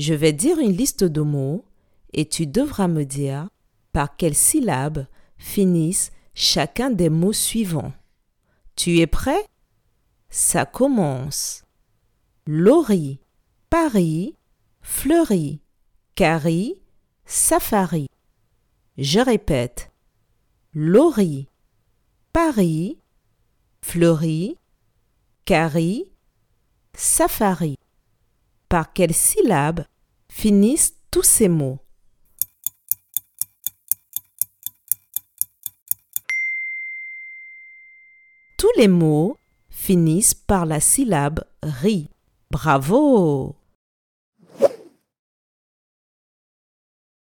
Je vais dire une liste de mots et tu devras me dire par quelle syllabe finissent chacun des mots suivants. Tu es prêt? Ça commence. Lori, Paris, Fleury, Carrie, Safari. Je répète. Lori, Paris, Fleury, Carrie, Safari. Par quelle syllabe finissent tous ces mots Tous les mots finissent par la syllabe ri. Bravo